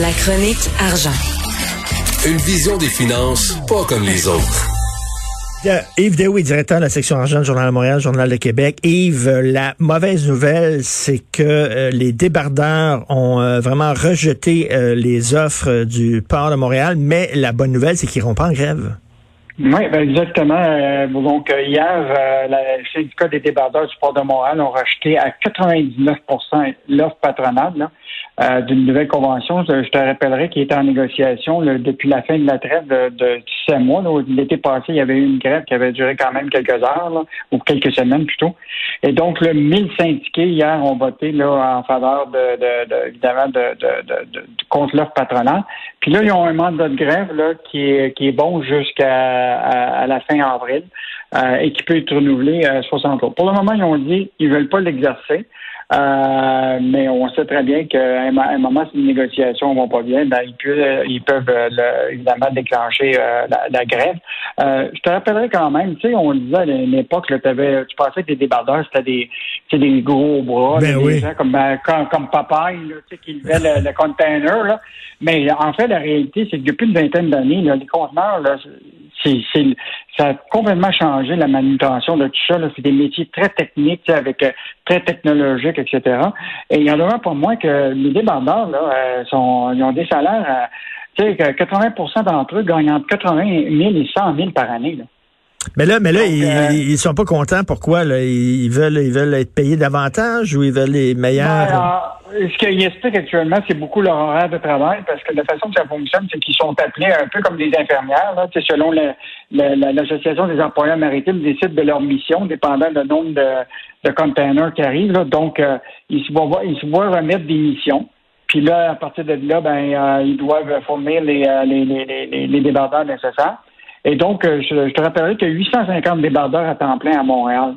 La chronique argent. Une vision des finances pas comme les autres. Euh, Yves Deoui, directeur de la section argent du Journal de Montréal, Journal de Québec. Yves, la mauvaise nouvelle, c'est que euh, les débardeurs ont euh, vraiment rejeté les offres du port de Montréal, mais la bonne nouvelle, c'est qu'ils n'iront pas en grève. Oui, ben exactement. donc hier, le syndicat des débardeurs du port de Montréal ont rejeté à 99% l'offre patronale. Là. Euh, d'une nouvelle convention. Je, te rappellerai qu'il était en négociation depuis la fin de la trêve de, de mois. L'été passé, il y avait eu une grève qui avait duré quand même quelques heures, ou quelques semaines plutôt. Et donc, le 1000 syndiqués hier ont voté là, en faveur de, de, évidemment de, de, contre l'offre patronale. Puis là, ils ont un mandat de grève là, qui est qui est bon jusqu'à à, la fin avril euh, et qui peut être renouvelé à 60 jours. Pour le moment, ils ont dit qu'ils veulent pas l'exercer. Euh, mais on sait très bien qu'à un, moment, si les négociations vont pas bien, ben, ils peuvent, ils peuvent euh, évidemment déclencher euh, la, grève. je te rappellerai quand même, tu sais, on disait à l'époque, tu pensais que les débardeurs, c'était des, des gros bras, ben des gens comme, comme, comme tu sais, qui levait le, le container. Là. Mais en fait, la réalité, c'est que depuis une vingtaine d'années, les conteneurs, là, ça a complètement changé la manutention de tout ça. C'est des métiers très techniques, avec euh, très technologiques, etc. Et il y en a pour moi que les débardeurs, là, euh, sont, ils ont des salaires, tu sais, 80% d'entre eux gagnent entre 80 000 et 100 000 par année. Là. Mais là, mais là, ils, sont pas contents. Pourquoi là? Ils veulent, ils veulent être payés davantage ou ils veulent les meilleurs? Ben, Ce qu'ils expliquent actuellement, c'est beaucoup leur horaire de travail, parce que la façon que ça fonctionne, c'est qu'ils sont appelés un peu comme des infirmières. Là, selon l'association des employeurs maritimes, décident de leur mission, dépendant du nombre de, de containers qui arrivent. Là. Donc, euh, ils se voient, ils se voient remettre des missions. Puis là, à partir de là, ben, euh, ils doivent fournir les, euh, les, les, les, les débardeurs nécessaires. Et donc, euh, je, te rappellerai qu'il y a 850 débardeurs à temps plein à Montréal.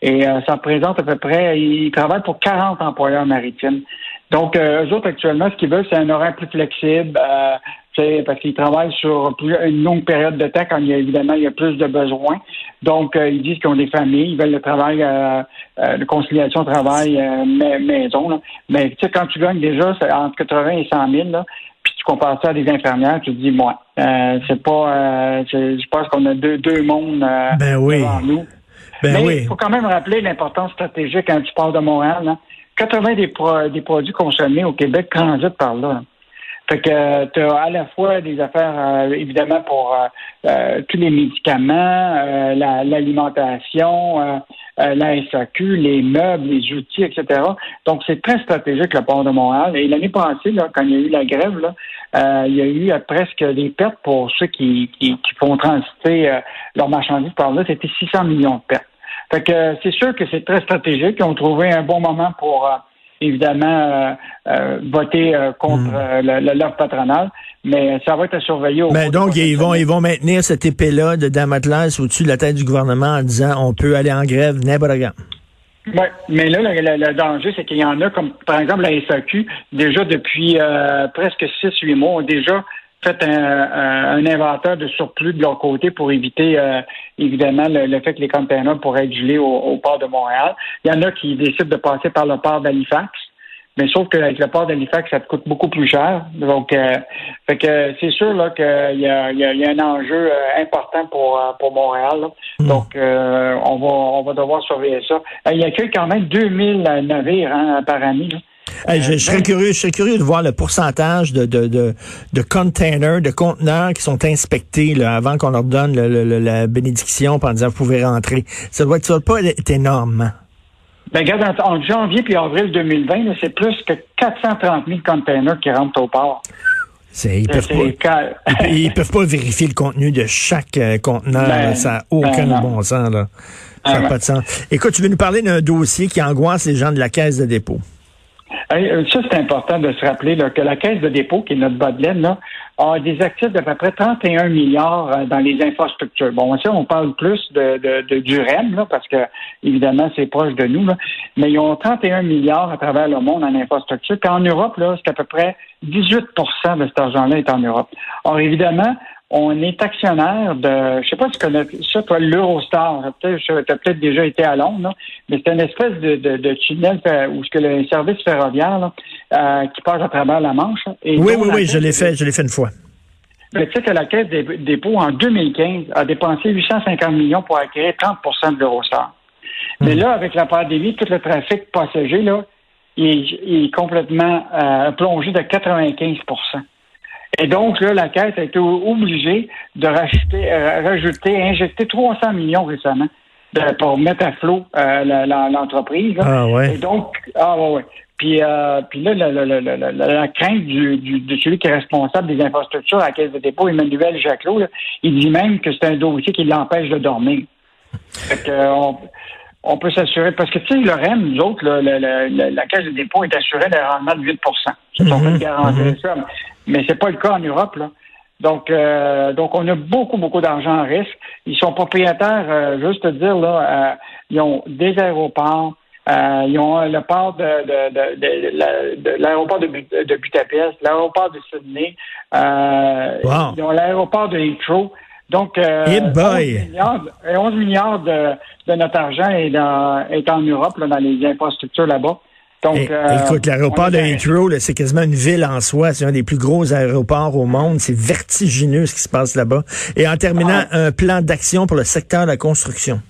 Et euh, ça représente à peu près, ils travaillent pour 40 employeurs maritimes. Donc, euh, eux autres, actuellement, ce qu'ils veulent, c'est un horaire plus flexible, euh, parce qu'ils travaillent sur une longue période de temps quand il y a, évidemment, il y a plus de besoins. Donc, ils disent qu'ils ont des familles, ils veulent le travail, de conciliation travail-maison. Là. Mais tu sais, quand tu gagnes déjà entre 80 et 100 000, là, compares ça à des infirmières, tu te dis, moi, euh, c'est pas, euh, je pense qu'on a deux, deux mondes euh, ben oui. devant nous. Ben Mais il faut quand même rappeler l'importance stratégique quand tu parles de Montréal. 80 des, des produits consommés au Québec transitent par là. Fait que tu as à la fois des affaires, évidemment, pour tous les médicaments, l'alimentation, euh, la SAQ, les meubles, les outils, etc. Donc, c'est très stratégique, le port de Montréal. Et l'année passée, là, quand il y a eu la grève, là, euh, il y a eu euh, presque des pertes pour ceux qui, qui, qui font transiter euh, leurs marchandises par là. C'était 600 millions de pertes. Fait que c'est sûr que c'est très stratégique. Ils ont trouvé un bon moment pour évidemment euh, euh, voter euh, contre hmm. l'offre patronale, mais ça va être à surveiller. Au mais donc ils vont ils vont maintenir cette épée-là de Damatlas au-dessus de la tête du gouvernement en disant on peut aller en grève n'importe Oui, mais là, le, danger, c'est qu'il y en a, comme par exemple la SAQ, déjà depuis presque 6-8 mois, ont déjà fait un, inventaire de surplus de leur côté pour éviter euh, évidemment le, fait que les containers pourraient être gelés au, port de Montréal. Il y en a qui décident de passer par le port d'Halifax. Mais sauf qu'avec le port d'Halifax, ça te coûte beaucoup plus cher. Donc, euh, fait que c'est sûr là qu'il y a, y, a, un enjeu euh, important pour pour Montréal. Hmm. Donc, on va on va devoir surveiller ça. il y a quand même 2000 navires hein, par année. Là je, serais curieux, je serais curieux de voir le pourcentage de, de, de, de containers, de conteneurs qui sont inspectés là, avant qu'on leur donne la bénédiction en disant vous pouvez rentrer. Ça doit, ça doit pas être énorme. Hein? Ben, regarde, en, janvier puis avril 2020, c'est plus que 430 000 containers qui rentrent au port. Ils peuvent, pas, ils, peuvent pas vérifier le contenu de chaque euh, conteneur. Ben, ça n'a aucun ben bon sens. Là. Ça n'a ah, pas de sens. Écoute, tu veux nous parler d'un dossier qui angoisse les gens de la caisse de dépôt. Euh, ça, c'est important de se rappeler que la Caisse de dépôt, qui est notre bas de laine, là, a des actifs d'à peu près 31 milliards euh, dans les infrastructures. Bon, ça, on parle plus de, de, du REM, là, parce que, évidemment, c'est proche de nous, là, mais ils ont 31 milliards à travers le monde en infrastructure. Puis en Europe, là, c'est à peu près 18% de cet argent-là est en Europe. Or, évidemment, on est actionnaire de, je sais pas si tu connais ça, toi, l'Eurostar. Tu as peut-être déjà été à Londres, mais c'est une espèce de, de, de tunnel où ce que le service ferroviaire euh, qui passe à travers la Manche. Et oui, oui, oui, je l'ai fait, je l'ai fait une fois. Mais tu sais que la Caisse des dépôts, en 2015, a dépensé 850 millions pour acquérir 30% de l'Eurostar. Mais hmm. là, avec la pandémie, tout le trafic passager, là, il, est complètement euh, plongé de 95 et donc, là, la Caisse a été obligée de rajouter, euh, rajouter injecter 300 millions récemment pour mettre à flot euh, l'entreprise. Ah ouais. Et donc, ah ouais, ouais. Puis, euh, puis là, la, la, la, la crainte du, du, de celui qui est responsable des infrastructures à la Caisse de dépôt, Emmanuel Jacquelot, il dit même que c'est un dossier qui l'empêche de dormir. Fait que, on, on peut s'assurer, parce que tu sais, le REM, nous autres, la, Caisse de dépôt est assurée d'un rendement de 8 C'est mm -hmm. garantir mm-hmm. ça. Mais c'est pas le cas en Europe, là. Donc, euh, donc on a beaucoup, beaucoup d'argent en risque. Ils sont propriétaires, euh, juste te dire, là, euh, ils ont des aéroports, ils ont le port de, de, de, l'aéroport de, de, Budapest, l'aéroport de Sydney, ils ont l'aéroport de Heathrow. Donc, euh, 11 milliards, de, notre argent est, dans, est en Europe, là, dans les infrastructures là-bas. Donc, eh, euh, écoute, l'aéroport de Heathrow, c'est quasiment une ville en soi. C'est un des plus gros aéroports au monde. C'est vertigineux ce qui se passe là-bas. Et en terminant, ah. un plan d'action pour le secteur de la construction.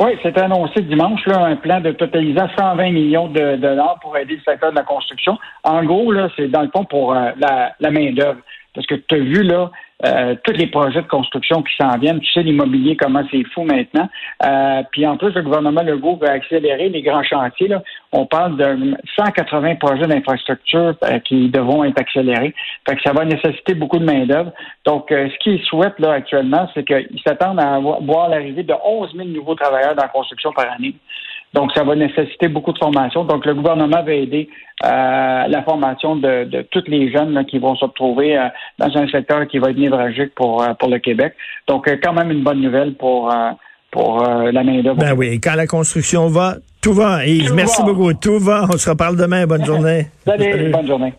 Oui, c'est annoncé dimanche, là, un plan de totalisant 120 millions de dollars pour aider le secteur de la construction. En gros, là, c'est dans le fond pour euh, la, la main-d'œuvre. Parce que tu as vu, là, euh, tous les projets de construction qui s'en viennent. Tu sais, l'immobilier, comment c'est fou maintenant. Euh, puis en plus, le gouvernement Legault va accélérer les grands chantiers. Là. On parle de 180 projets d'infrastructure euh, qui devront être accélérés. Fait que ça va nécessiter beaucoup de main-d'œuvre. Donc, ce qu'ils souhaitent là actuellement, c'est qu'ils s'attendent à voir l'arrivée de 11 000 nouveaux travailleurs dans la construction par année. Donc, ça va nécessiter beaucoup de formation. Donc, le gouvernement va aider euh, la formation de, de tous les jeunes qui vont se retrouver euh, dans un secteur qui va être névralgique pour, euh, pour le Québec. Donc, quand même une bonne nouvelle pour, pour la main-d'œuvre. Ben oui, quand la construction va, tout va. Yves, merci beaucoup. Tout va. On se reparle demain. Bonne journée. Salut. bonne journée.